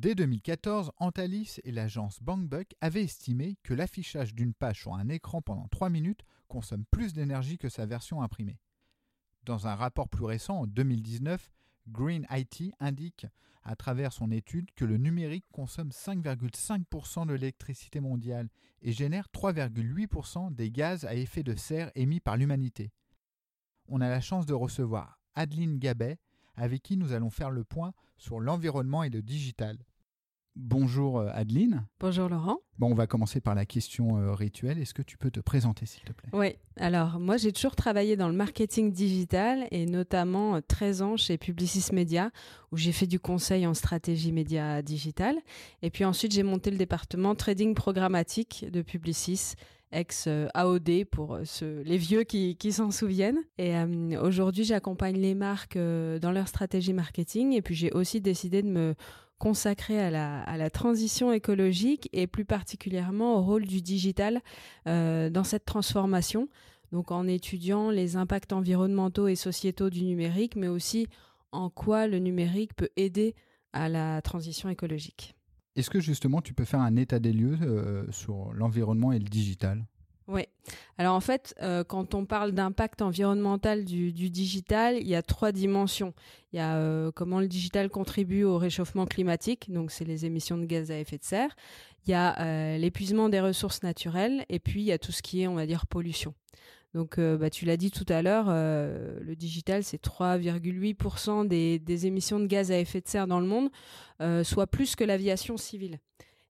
Dès 2014, Antalis et l'agence BankBuck avaient estimé que l'affichage d'une page sur un écran pendant 3 minutes consomme plus d'énergie que sa version imprimée. Dans un rapport plus récent, en 2019, Green IT indique à travers son étude que le numérique consomme 5,5% de l'électricité mondiale et génère 3,8% des gaz à effet de serre émis par l'humanité. On a la chance de recevoir Adeline Gabet, avec qui nous allons faire le point sur l'environnement et le digital. Bonjour euh, Adeline. Bonjour Laurent. Bon, on va commencer par la question euh, rituelle. Est-ce que tu peux te présenter s'il te plaît? Oui, alors moi j'ai toujours travaillé dans le marketing digital et notamment 13 euh, ans chez Publicis Media où j'ai fait du conseil en stratégie média digital. Et puis ensuite j'ai monté le département trading programmatique de Publicis ex AOD pour les vieux qui, s'en souviennent. Et aujourd'hui, j'accompagne les marques dans leur stratégie marketing. Et puis, j'ai aussi décidé de me consacré à la, transition écologique et plus particulièrement au rôle du digital euh, dans cette transformation. Donc en étudiant les impacts environnementaux et sociétaux du numérique, mais aussi en quoi le numérique peut aider à la transition écologique. Est-ce que justement tu peux faire un état des lieux euh, sur l'environnement et le digital? Oui. Alors en fait, euh, quand on parle d'impact environnemental du, digital, il y a trois dimensions. Il y a euh, comment le digital contribue au réchauffement climatique, donc c'est les émissions de gaz à effet de serre. Il y a euh, l'épuisement des ressources naturelles, et puis il y a tout ce qui est, on va dire, pollution. Donc, bah, tu l'as dit tout à l'heure, le digital, c'est 3,8% des, des, émissions de gaz à effet de serre dans le monde, soit plus que l'aviation civile.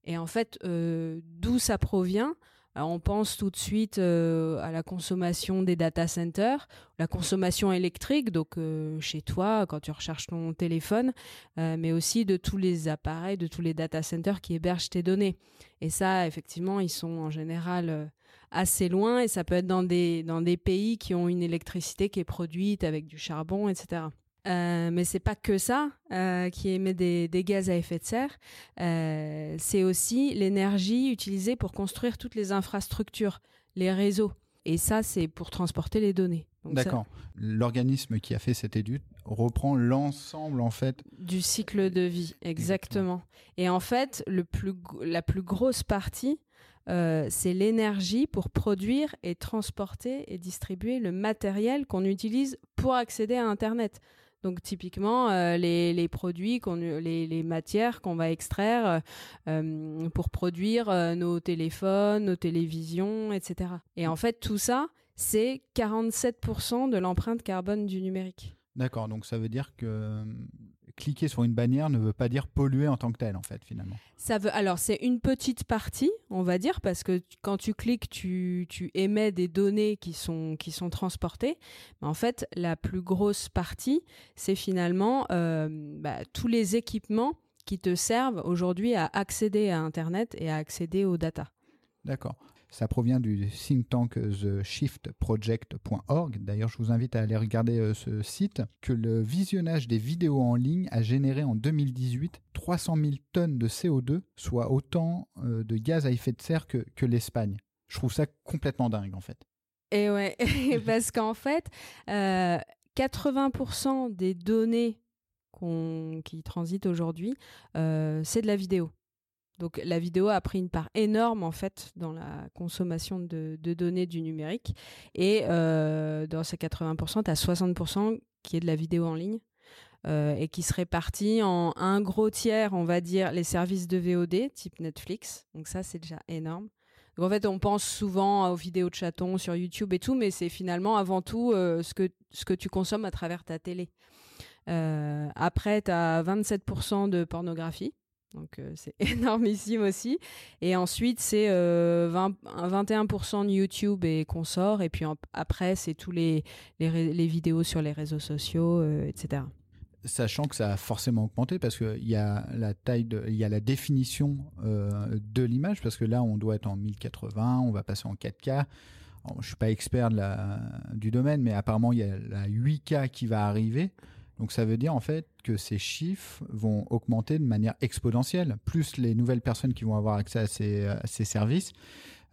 Et en fait, d'où ça provient? On pense tout de suite euh, à la consommation des data centers, la consommation électrique, donc euh, chez toi quand tu recherches ton téléphone, euh, mais aussi de tous les appareils, de tous les data centers qui hébergent tes données. Et ça, effectivement, ils sont en général assez loin et ça peut être dans des pays qui ont une électricité qui est produite avec du charbon, etc. Euh, mais c'est pas que ça euh, qui émet des, des, gaz à effet de serre. Euh, c'est aussi l'énergie utilisée pour construire toutes les infrastructures, les réseaux. Et ça, c'est pour transporter les données. D'accord. L'organisme qui a fait cette étude reprend l'ensemble en fait du cycle de vie, exactement. Et en fait, le plus, la plus grosse partie, euh, c'est l'énergie pour produire et transporter et distribuer le matériel qu'on utilise pour accéder à Internet. Donc typiquement euh, les, produits, qu'on, les, les, matières qu'on va extraire euh, pour produire euh, nos téléphones, nos télévisions, etc. Et en fait tout ça, c'est 47% de l'empreinte carbone du numérique. D'accord, donc ça veut dire que euh, cliquer sur une bannière ne veut pas dire polluer en tant que tel, en fait, finalement. Ça veut, alors c'est une petite partie, on va dire, parce que quand tu cliques, tu, tu émets des données qui sont qui sont transportées. Mais en fait, la plus grosse partie, c'est finalement euh, bah, tous les équipements qui te servent aujourd'hui à accéder à Internet et à accéder aux data. D'accord. Ça provient du think tank theshiftproject.org. D'ailleurs, je vous invite à aller regarder euh, ce site. Que le visionnage des vidéos en ligne a généré en 2018 300 000 tonnes de CO2, soit autant euh, de gaz à effet de serre que, l'Espagne. Je trouve ça complètement dingue, en fait. Et ouais, parce qu'en fait, 80% euh, des données qui transitent aujourd'hui, c'est de la vidéo. Donc la vidéo a pris une part énorme en fait dans la consommation de, données du numérique. Et euh, dans ces 80%, tu as 60% qui est de la vidéo en ligne. Euh, et qui se répartit en un gros tiers, on va dire, les services de VOD type Netflix. Donc ça, c'est déjà énorme. Donc en fait, on pense souvent aux vidéos de chatons sur YouTube et tout, mais c'est finalement avant tout euh, ce, que, ce que tu consommes à travers ta télé. après, tu as 27% de pornographie. Donc euh, c'est énormissime aussi. Et ensuite c'est euh, 21% de YouTube et consorts. Et puis après c'est tous les, les, vidéos sur les réseaux sociaux, euh, etc. Sachant que ça a forcément augmenté parce qu'il y a la taille, il y a la définition de l'image parce que là on doit être en 1080, on va passer en 4K. je ne suis pas expert du domaine, mais apparemment il y a la 8K qui va arriver. Donc ça veut dire en fait que ces chiffres vont augmenter de manière exponentielle. Plus les nouvelles personnes qui vont avoir accès à ces, services,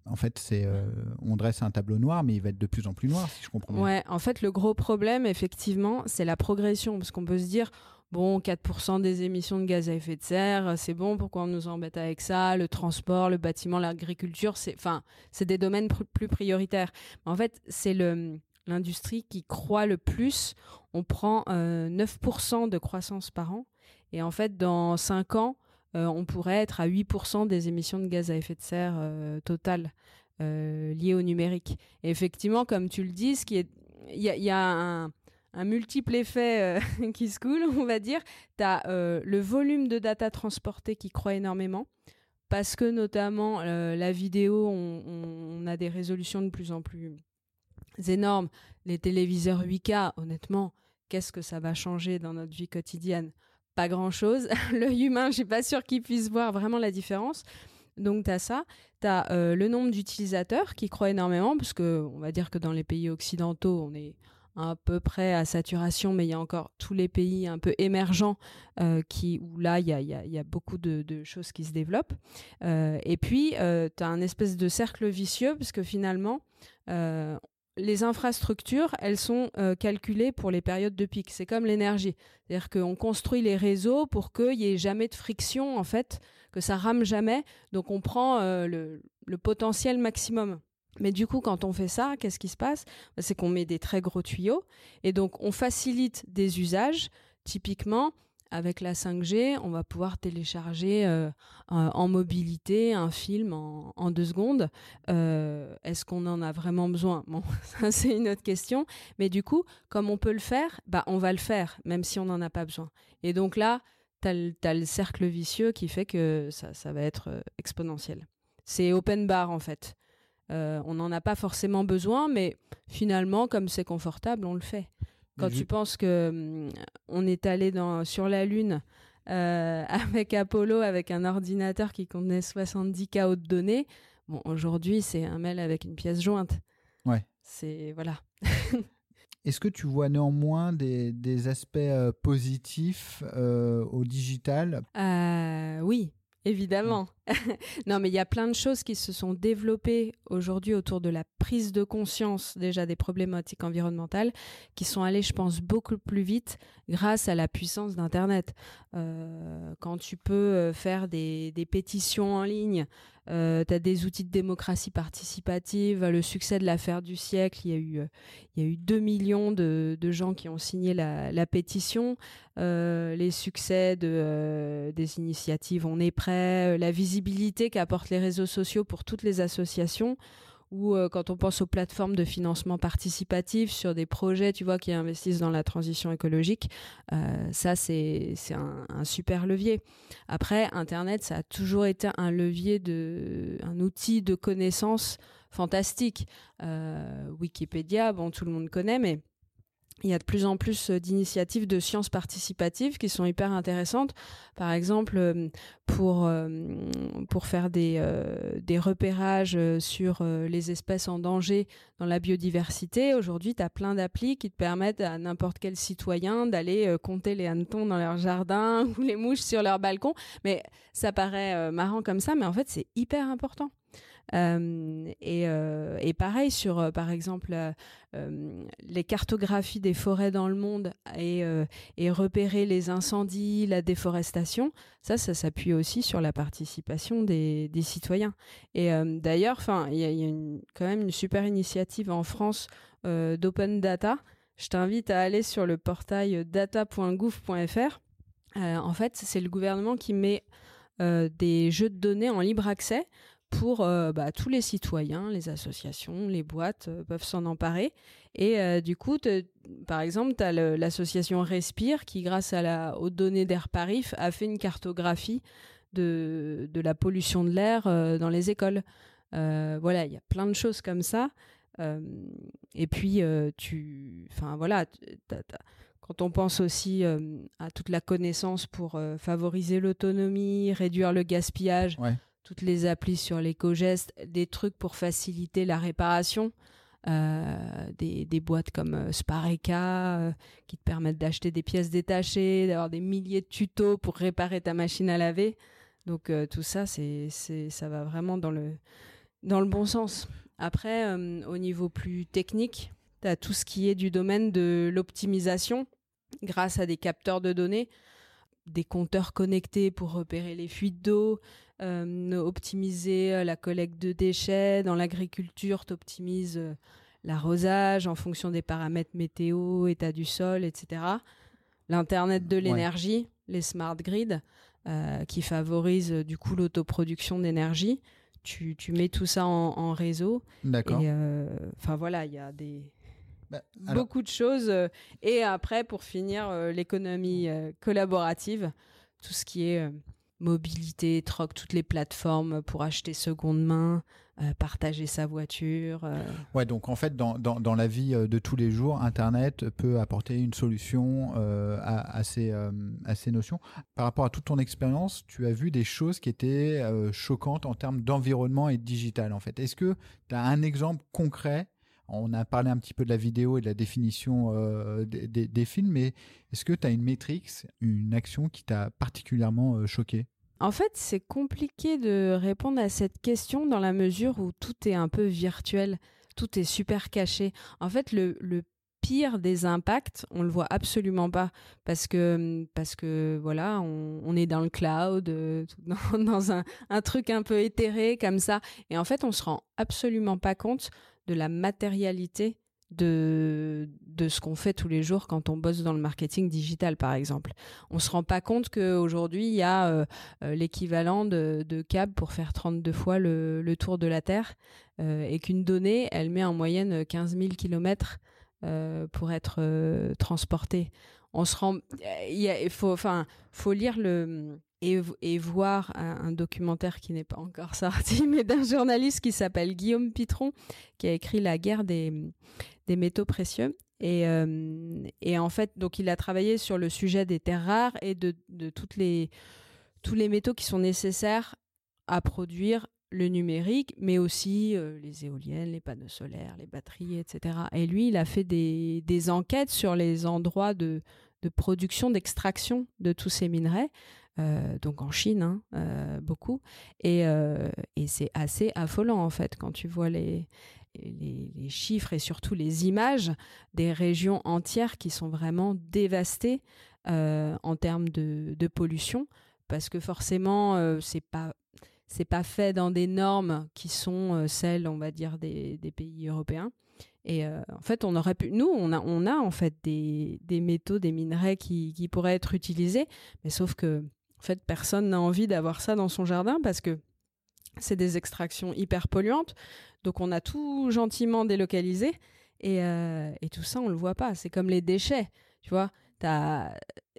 en fait, c'est euh, on dresse un tableau noir, mais il va être de plus en plus noir, si je comprends bien. Ouais, en fait, le gros problème, effectivement, c'est la progression, parce qu'on peut se dire, bon, 4% des émissions de gaz à effet de serre, c'est bon, pourquoi on nous embête avec ça? Le transport, le bâtiment, l'agriculture, c'est, enfin, c'est des domaines plus prioritaires. en fait, c'est le l'industrie qui croît le plus. On prend 9% euh, de croissance par an. Et en fait, dans 5 ans, euh, on pourrait être à 8% des émissions de gaz à effet de serre euh, totales liées au numérique. Et effectivement, comme tu le dis, il y, a, un, multiple effet qui se coule, on va dire. Tu as le volume de data transporté qui croît énormément parce que notamment la vidéo, on, a des résolutions de plus en plus énormes. Les téléviseurs 8K, honnêtement, qu'est-ce que ça va changer dans notre vie quotidienne? Pas grand-chose. L'œil humain, je suis pas sûr qu'il puisse voir vraiment la différence. Donc tu as ça, tu as euh, le nombre d'utilisateurs qui croît énormément, parce que on va dire que dans les pays occidentaux, on est à peu près à saturation, mais il y a encore tous les pays un peu émergents euh, qui, où là, il y a, y a, beaucoup de, choses qui se développent. Euh, et puis, tu as un espèce de cercle vicieux, parce que finalement, les infrastructures, elles sont euh, calculées pour les périodes de pic. C'est comme l'énergie. C'est-à-dire qu'on construit les réseaux pour qu'il n'y ait jamais de friction, en fait, que ça rame jamais. Donc on prend euh, le, potentiel maximum. Mais du coup, quand on fait ça, qu'est-ce qui se passe? C'est qu'on met des très gros tuyaux et donc on facilite des usages. Typiquement, avec la 5G, on va pouvoir télécharger euh, en mobilité un film en, deux secondes. Euh, est-ce qu'on en a vraiment besoin? Bon, c'est une autre question. Mais du coup, comme on peut le faire, bah, on va le faire, même si on n'en a pas besoin. Et donc là, tu as, le cercle vicieux qui fait que ça, ça va être euh, exponentiel. C'est open bar en fait. on n'en a pas forcément besoin, mais finalement, comme c'est confortable, on le fait. Quand tu penses que hum, on est allé dans, sur la Lune euh, avec Apollo, avec un ordinateur qui contenait 70 KO de données, bon, aujourd'hui, c'est un mail avec une pièce jointe. Ouais. C'est. Voilà. Est-ce que tu vois néanmoins des, des aspects euh, positifs euh, au digital? Oui, Évidemment. non, mais il y a plein de choses qui se sont développées aujourd'hui autour de la prise de conscience déjà des problématiques environnementales, qui sont allées, je pense, beaucoup plus vite grâce à la puissance d'Internet. Euh, quand tu peux euh, faire des, pétitions en ligne, euh, tu as des outils de démocratie participative, le succès de l'affaire du siècle, il y a eu, il y a eu 2 millions de, gens qui ont signé la, pétition, les succès de, des initiatives On est prêt, la qu'apportent les réseaux sociaux pour toutes les associations ou euh, quand on pense aux plateformes de financement participatif sur des projets, tu vois, qui investissent dans la transition écologique, euh, ça c'est un, super levier. Après, Internet, ça a toujours été un levier de, un outil de connaissance fantastique. Euh, Wikipédia, bon, tout le monde connaît, mais il y a de plus en plus euh, d'initiatives de sciences participatives qui sont hyper intéressantes. Par exemple, euh, pour, euh, pour faire des, des repérages sur les espèces en danger dans la biodiversité, aujourd'hui, tu as plein d'applis qui te permettent à n'importe quel citoyen d'aller compter les hannetons dans leur jardin ou les mouches sur leur balcon. Mais ça paraît marrant comme ça, mais en fait, c'est hyper important. Et, pareil sur, par exemple, les cartographies des forêts dans le monde et, repérer les incendies, la déforestation, ça, ça s'appuie aussi sur la participation des, citoyens. Et d'ailleurs, enfin, il y a, quand même une super initiative en France d'open data. Je t'invite à aller sur le portail data.gouv.fr. en fait, c'est le gouvernement qui met des jeux de données en libre accès pour euh, bah, tous les citoyens, les associations, les boîtes euh, peuvent s'en emparer. Et euh, du coup, par exemple, tu as l'association Respire qui, grâce à la, aux données d'Air Paris, a fait une cartographie de, de la pollution de l'air dans les écoles. voilà, il y a plein de choses comme ça. et puis, tu, enfin voilà, quand on pense aussi à toute la connaissance pour favoriser l'autonomie, réduire le gaspillage, toutes les applis sur l'éco-geste, des trucs pour faciliter la réparation. des, des, boîtes comme Spareka qui te permettent d'acheter des pièces détachées, d'avoir des milliers de tutos pour réparer ta machine à laver. Donc tout ça, c'est, ça va vraiment dans le, dans le bon sens. Après, au niveau plus technique, tu as tout ce qui est du domaine de l'optimisation grâce à des capteurs de données, des compteurs connectés pour repérer les fuites d'eau, euh, optimiser euh, la collecte de déchets. Dans l'agriculture, tu optimises euh, l'arrosage en fonction des paramètres météo, état du sol, etc. L'Internet de l'énergie, les smart grids, qui favorisent du coup l'autoproduction d'énergie. Tu, tu, mets tout ça en, en réseau. D'accord. Enfin voilà, il y a des bah, beaucoup de choses. Euh, et après, pour finir, euh, l'économie euh, collaborative, tout ce qui est mobilité, troc, toutes les plateformes pour acheter seconde main, partager sa voiture. Ouais, donc en fait, dans, dans, dans, la vie de tous les jours, Internet peut apporter une solution à, à, ces, à ces notions. Par rapport à toute ton expérience, tu as vu des choses qui étaient choquantes en termes d'environnement et de digital, en fait. Est-ce que tu as un exemple concret on a parlé un petit peu de la vidéo et de la définition euh, des, films, mais est-ce que tu as une métrique, une action qui t'a particulièrement euh, choqué? En fait, c'est compliqué de répondre à cette question dans la mesure où tout est un peu virtuel, tout est super caché. En fait, le, pire des impacts, on le voit absolument pas parce que parce que voilà, on, est dans le cloud, euh, dans, un, un, truc un peu éthéré comme ça, et en fait, on se rend absolument pas compte de la matérialité de, de ce qu'on fait tous les jours quand on bosse dans le marketing digital, par exemple. On se rend pas compte qu'aujourd'hui, il y a euh, euh, l'équivalent de, de câbles pour faire 32 fois le, tour de la Terre euh, et qu'une donnée, elle met en moyenne 15 000 kilomètres pour être transportée. On se rend... Il faut, enfin, faut lire le et, voir un, documentaire qui n'est pas encore sorti, mais d'un journaliste qui s'appelle Guillaume Pitron, qui a écrit La guerre des, des métaux précieux. Et, euh, et, en fait, donc il a travaillé sur le sujet des terres rares et de, de toutes les, tous les métaux qui sont nécessaires à produire le numérique, mais aussi euh, les éoliennes, les panneaux solaires, les batteries, etc. Et lui, il a fait des, des enquêtes sur les endroits de, de production, d'extraction de tous ces minerais. Euh, donc en Chine, hein, euh, beaucoup. Euh, et, c'est assez affolant, en fait, quand tu vois les, les, chiffres et surtout les images des régions entières qui sont vraiment dévastées en termes de, pollution, parce que forcément, c'est pas c'est pas fait dans des normes qui sont celles, on va dire, des, pays européens. Et en fait, on aurait pu, nous, on a, on a en fait des, des métaux, des minerais qui, qui, pourraient être utilisés, mais sauf que fait, personne n'a envie d'avoir ça dans son jardin parce que c'est des extractions hyper polluantes. Donc on a tout gentiment délocalisé et, euh, tout ça, on le voit pas. C'est comme les déchets, tu vois.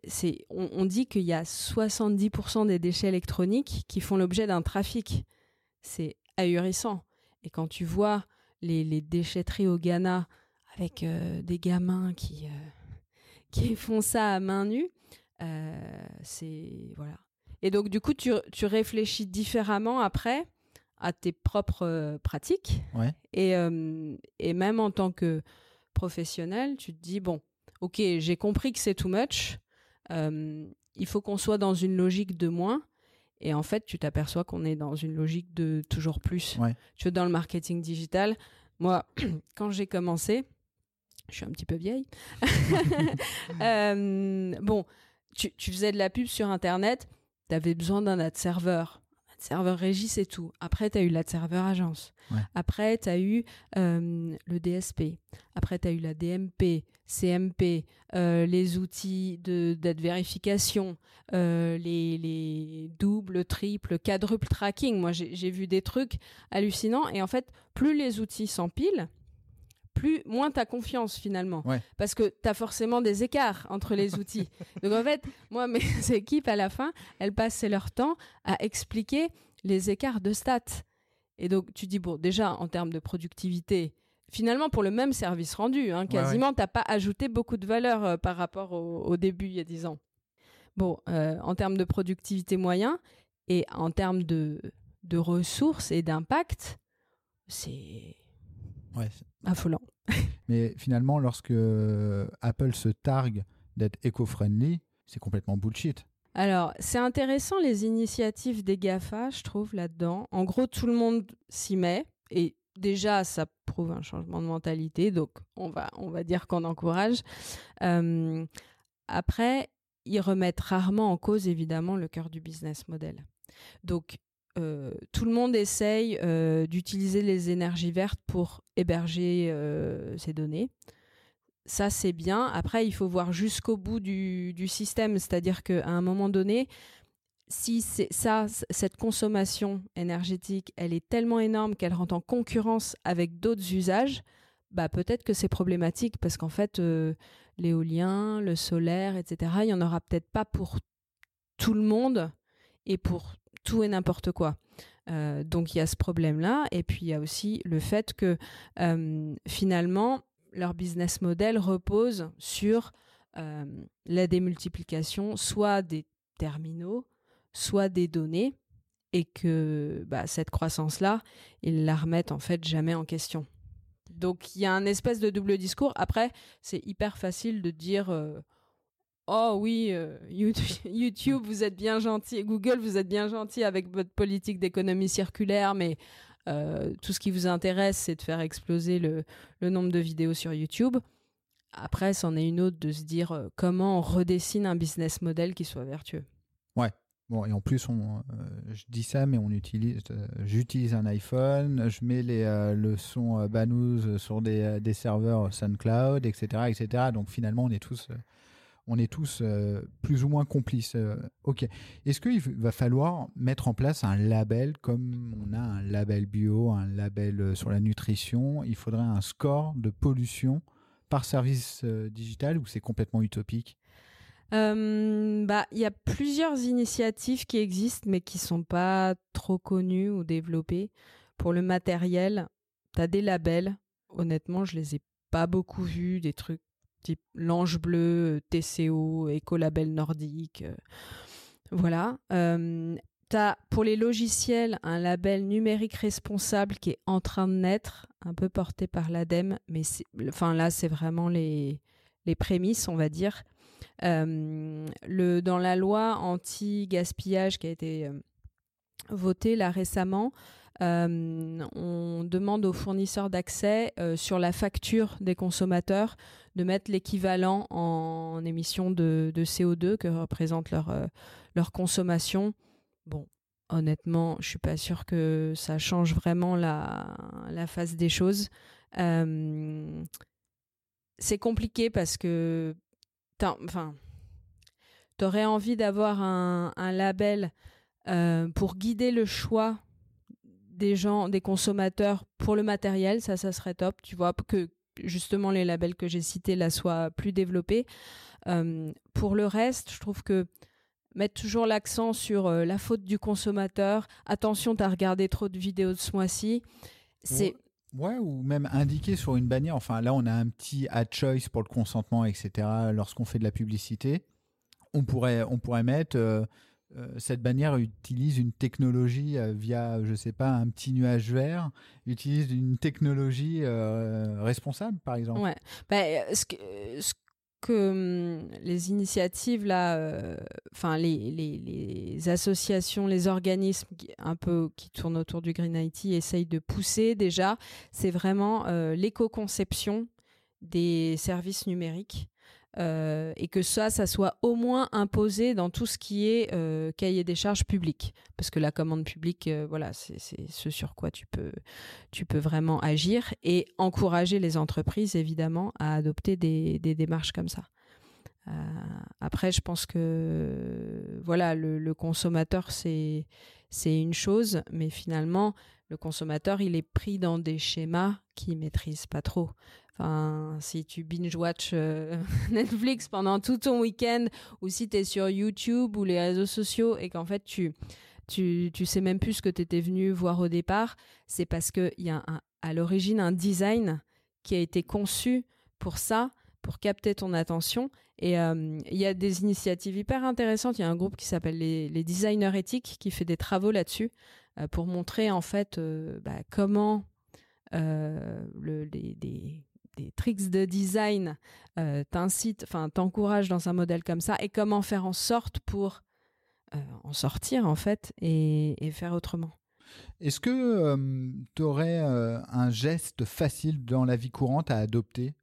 c'est, on, dit qu'il y a 70% des déchets électroniques qui font l'objet d'un trafic. C'est ahurissant. Et quand tu vois les, déchetteries au Ghana avec euh, des gamins qui, euh, qui font ça à main nue, c'est voilà. Et donc du coup, tu, tu, réfléchis différemment après à tes propres euh, pratiques. Et, euh, et même en tant que professionnel, tu te dis bon, ok, j'ai compris que c'est too much. il faut qu'on soit dans une logique de moins. Et en fait, tu t'aperçois qu'on est dans une logique de toujours plus. Tu vois, dans le marketing digital, moi, quand j'ai commencé, je suis un petit peu vieille. bon, tu, faisais de la pub sur Internet, tu avais besoin d'un ad serveur. Ad serveur régie, c'est tout. Après, tu as eu l'ad serveur agence. Après, tu as eu euh, le DSP. Après, tu as eu la DMP, CMP, euh, les outils d'ad vérification, euh, les, les doubles, triples, quadruple tracking. Moi, j'ai vu des trucs hallucinants. Et en fait, plus les outils s'empilent, plus moins tu as confiance finalement. Parce que tu as forcément des écarts entre les outils. Donc en fait, moi, mes équipes, à la fin, elles passaient leur temps à expliquer les écarts de stats. Et donc tu dis, bon, déjà, en termes de productivité, finalement pour le même service rendu. Hein, quasiment, tu n'as pas ajouté beaucoup de valeur euh, par rapport au, début il y a 10 ans. Bon, euh, en termes de productivité moyen et en termes de, de ressources et d'impact, c'est affolant. Mais finalement, lorsque Apple se targue d'être éco-friendly, c'est complètement bullshit. Alors, c'est intéressant les initiatives des GAFA, je trouve, là-dedans. En gros, tout le monde s'y met. Et déjà, ça prouve un changement de mentalité. Donc, on va, on va dire qu'on encourage. Euh, après, ils remettent rarement en cause, évidemment, le cœur du business model. Donc, euh, tout le monde essaye euh, d'utiliser les énergies vertes pour héberger ces données ça c'est bien. Après, il faut voir jusqu'au bout du, système, c'est-à-dire qu'à un moment donné, si ça, cette consommation énergétique, elle est tellement énorme qu'elle rentre en concurrence avec d'autres usages, bah peut-être que c'est problématique parce qu'en fait, euh, l'éolien, le solaire, etc., il y en aura peut-être pas pour tout le monde et pour tout et n'importe quoi. Euh, donc il y a ce problème-là, et puis il y a aussi le fait que euh, finalement, leur business model repose sur euh, la démultiplication soit des terminaux, soit des données, et que bah, cette croissance-là, ils la remettent en fait jamais en question. Donc il y a un espèce de double discours. Après, c'est hyper facile de dire Oh oui, euh, YouTube, vous êtes bien gentil, Google, vous êtes bien gentil avec votre politique d'économie circulaire, mais euh, tout ce qui vous intéresse, c'est de faire exploser le, nombre de vidéos sur YouTube. Après, c'en est une autre de se dire euh, comment on redessine un business model qui soit vertueux. Ouais. Bon, et en plus, on, je dis ça, mais on utilise, j'utilise un iPhone, je mets les, le son Banous sur des, des, serveurs SoundCloud, etc., etc. Donc finalement, on est tous on est tous euh, plus ou moins complices. Euh, ok. Est-ce qu'il va falloir mettre en place un label comme on a un label bio, un label euh, sur la nutrition? Il faudrait un score de pollution par service digital ou c'est complètement utopique? Bah, il y a plusieurs initiatives qui existent mais qui sont pas trop connues ou développées. Pour le matériel, tu as des labels. Honnêtement, je les ai pas beaucoup vus, des trucs type L'Ange Bleu, TCO, Écolabel Nordique. Euh, voilà. Euh, tu as pour les logiciels un label numérique responsable qui est en train de naître, un peu porté par l'ADEME, mais enfin là, c'est vraiment les, les prémices, on va dire. Euh, le, dans la loi anti-gaspillage qui a été votée là récemment, euh, on demande aux fournisseurs d'accès euh, sur la facture des consommateurs de mettre l'équivalent en, émissions de, CO2 que représente leur, euh, leur consommation. Bon, honnêtement, je suis pas sûre que ça change vraiment la, la face des choses. c'est compliqué parce que, enfin, tu aurais envie d'avoir un, un label pour guider le choix des gens, des consommateurs pour le matériel, ça, ça serait top. Tu vois, que justement les labels que j'ai cités là soient plus développés. Pour le reste, je trouve que mettre toujours l'accent sur euh, la faute du consommateur, attention, tu as regardé trop de vidéos de ce mois-ci, c'est... Ouais, ou même indiquer sur une bannière. Enfin, là, on a un petit ad choice pour le consentement, etc. Lorsqu'on fait de la publicité, on pourrait, on pourrait mettre euh, cette bannière utilise une technologie euh, via, je sais pas, un petit nuage vert, utilise une technologie euh, responsable, par exemple. Ouais. Bah, ce que, hum, les initiatives là, enfin les, associations, les organismes qui, un peu qui tournent autour du Green IT essayent de pousser déjà, c'est vraiment l'éco-conception des services numériques. Euh, et que ça, ça soit au moins imposé dans tout ce qui est euh, cahier des charges publiques. Parce que la commande publique, euh, voilà, c'est ce sur quoi tu peux, vraiment agir et encourager les entreprises, évidemment, à adopter des, démarches comme ça. après, je pense que voilà, le, le consommateur, c'est une chose, mais finalement, le consommateur, il est pris dans des schémas qu'il maîtrise pas trop. Si tu binge-watch euh, Netflix pendant tout ton week-end, ou si tu es sur YouTube ou les réseaux sociaux et qu'en fait tu, tu, tu sais même plus ce que tu étais venu voir au départ, c'est parce qu'il y a à l'origine un design qui a été conçu pour ça, pour capter ton attention. Et il y a des initiatives hyper intéressantes. Il y a un groupe qui s'appelle les, designers éthiques qui fait des travaux là-dessus pour montrer en fait bah, comment le, les, des tricks de design euh, t'incitent, enfin t'encouragent dans un modèle comme ça et comment faire en sorte pour euh, en sortir en fait et, faire autrement. Est-ce que euh, tu aurais un geste facile dans la vie courante à adopter?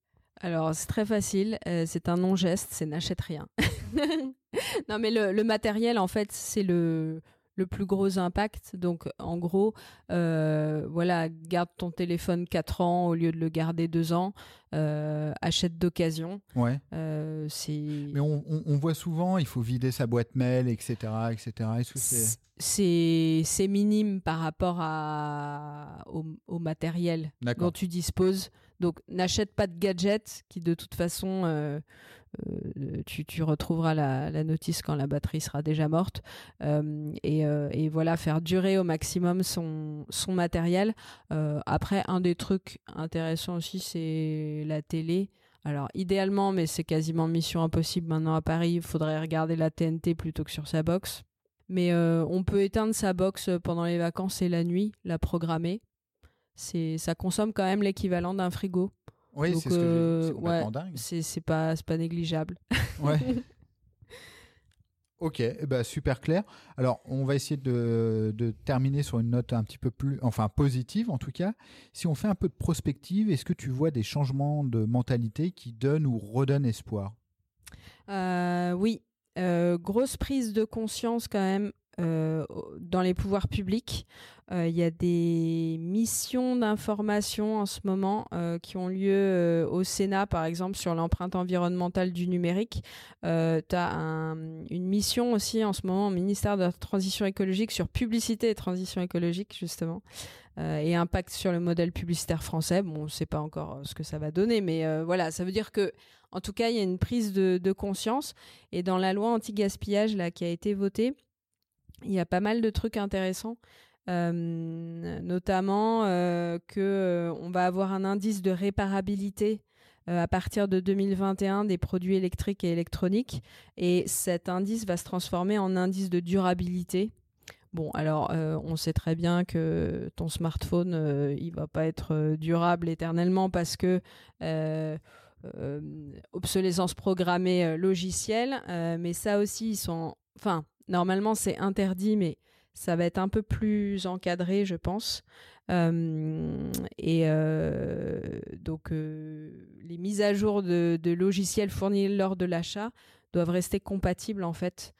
Alors, c'est très facile. c'est un non-geste, c'est n'achète rien. non, mais le, matériel, en fait, c'est le, le plus gros impact. Donc, en gros, euh, voilà, garde ton téléphone 4 ans au lieu de le garder 2 ans. Euh, achète d'occasion. Ouais. Euh, Mais on, voit souvent, il faut vider sa boîte mail, etc., etc. c'est c'est minime par rapport à, au, matériel dont tu disposes. Donc, n'achète pas de gadgets qui, de toute façon, euh, tu, retrouveras la, notice quand la batterie sera déjà morte. Euh, euh, et, voilà, faire durer au maximum son, son matériel. après, un des trucs intéressants aussi, c'est la télé. Alors, idéalement, mais c'est quasiment mission impossible maintenant à Paris, il faudrait regarder la TNT plutôt que sur sa box. Mais on peut éteindre sa box pendant les vacances et la nuit, la programmer. C'est, ça consomme quand même l'équivalent d'un frigo. Oui, c'est ce que ouais, C'est pas, pas négligeable. Ouais. ok, ben, super clair. Alors, on va essayer de, de, terminer sur une note un petit peu plus, enfin positive en tout cas. Si on fait un peu de prospective, est-ce que tu vois des changements de mentalité qui donnent ou redonnent espoir? Euh, Oui, euh, grosse prise de conscience quand même euh, dans les pouvoirs publics. Euh, il y a des missions d'information en ce moment euh, qui ont lieu au Sénat, par exemple, sur l'empreinte environnementale du numérique. tu as une mission aussi en ce moment au ministère de la Transition écologique sur publicité et transition écologique, justement. et impact sur le modèle publicitaire français. Bon, on ne sait pas encore ce que ça va donner, mais voilà, ça veut dire que, en tout cas, il y a une prise de, de conscience. Et dans la loi anti-gaspillage qui a été votée, il y a pas mal de trucs intéressants. Euh, notamment euh, que euh, on va avoir un indice de réparabilité à partir de 2021 des produits électriques et électroniques et cet indice va se transformer en indice de durabilité. Bon, alors on sait très bien que ton smartphone il va pas être durable éternellement parce que obsolescence programmée logicielle, mais ça aussi ils sont enfin Normalement, c'est interdit, mais ça va être un peu plus encadré, je pense. Euh, et euh, donc, euh, les mises à jour de, logiciels fournis lors de l'achat doivent rester compatibles en fait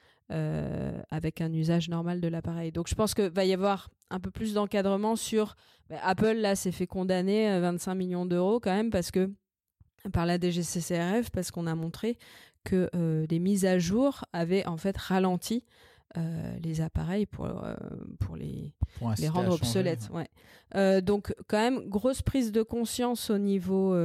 avec un usage normal de l'appareil. Donc, je pense que va y avoir un peu plus d'encadrement sur bah, Apple. Là, s'est fait condamner 25 millions d'euros quand même parce que par la DGCCRF parce qu'on a montré que euh, les mises à jour avaient en fait ralenti euh, les appareils pour, euh, pour les, les rendre obsolètes. Ouais. donc quand même, grosse prise de conscience au niveau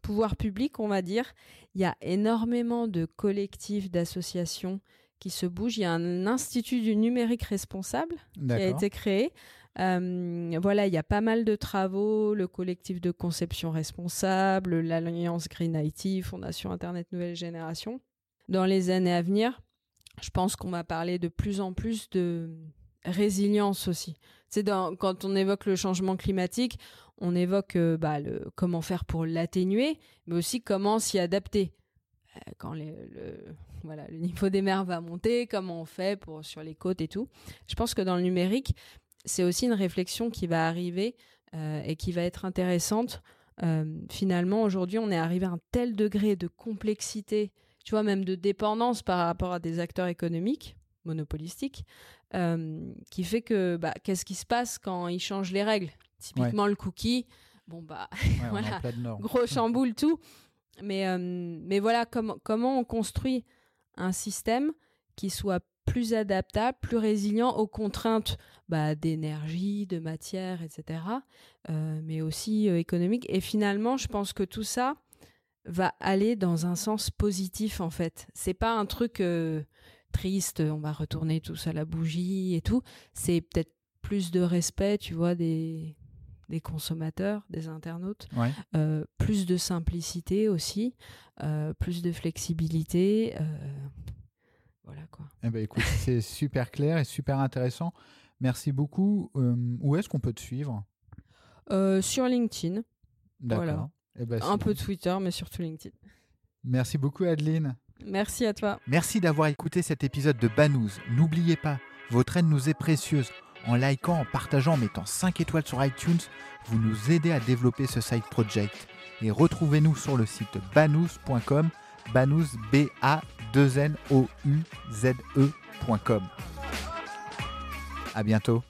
pouvoir public, on va dire. Il y a énormément de collectifs, d'associations qui se bougent. Il y a un institut du numérique responsable qui a été créé euh, voilà, il y a pas mal de travaux, le collectif de conception responsable, l'Alliance Green IT, Fondation Internet Nouvelle Génération. Dans les années à venir, je pense qu'on va parler de plus en plus de résilience aussi. C'est quand on évoque le changement climatique, on évoque euh, bah, le, comment faire pour l'atténuer, mais aussi comment s'y adapter. Euh, quand le, voilà, le niveau des mers va monter, comment on fait pour sur les côtes et tout. Je pense que dans le numérique, c'est aussi une réflexion qui va arriver euh, et qui va être intéressante. Euh, finalement, aujourd'hui, on est arrivé à un tel degré de complexité, tu vois, même de dépendance par rapport à des acteurs économiques monopolistiques, euh, qui fait que bah, qu'est-ce qui se passe quand ils changent les règles? Typiquement le cookie, bon bah voilà, gros chamboule tout. Mais, mais voilà comment on construit un système qui soit plus adaptable, plus résilient aux contraintes bah, d'énergie, de matière, etc., euh, mais aussi euh, économique. Et finalement, je pense que tout ça va aller dans un sens positif, en fait. C'est pas un truc euh, triste, on va retourner tous à la bougie et tout. C'est peut-être plus de respect, tu vois, des, des consommateurs, des internautes. Ouais. Euh, plus de simplicité aussi, euh, plus de flexibilité. euh, voilà quoi. Eh ben, écoute, c'est super clair et super intéressant. Merci beaucoup. Euh, où est-ce qu'on peut te suivre? Euh, sur LinkedIn, D'accord. Voilà. Eh ben, un peu Twitter, mais surtout LinkedIn. Merci beaucoup, Adeline. Merci à toi. Merci d'avoir écouté cet épisode de Banous. N'oubliez pas, votre aide nous est précieuse. En likant, en partageant, en mettant 5 étoiles sur iTunes, vous nous aidez à développer ce side project. Et retrouvez-nous sur le site banous.com, banous b a 2 n o u z e.com. À bientôt.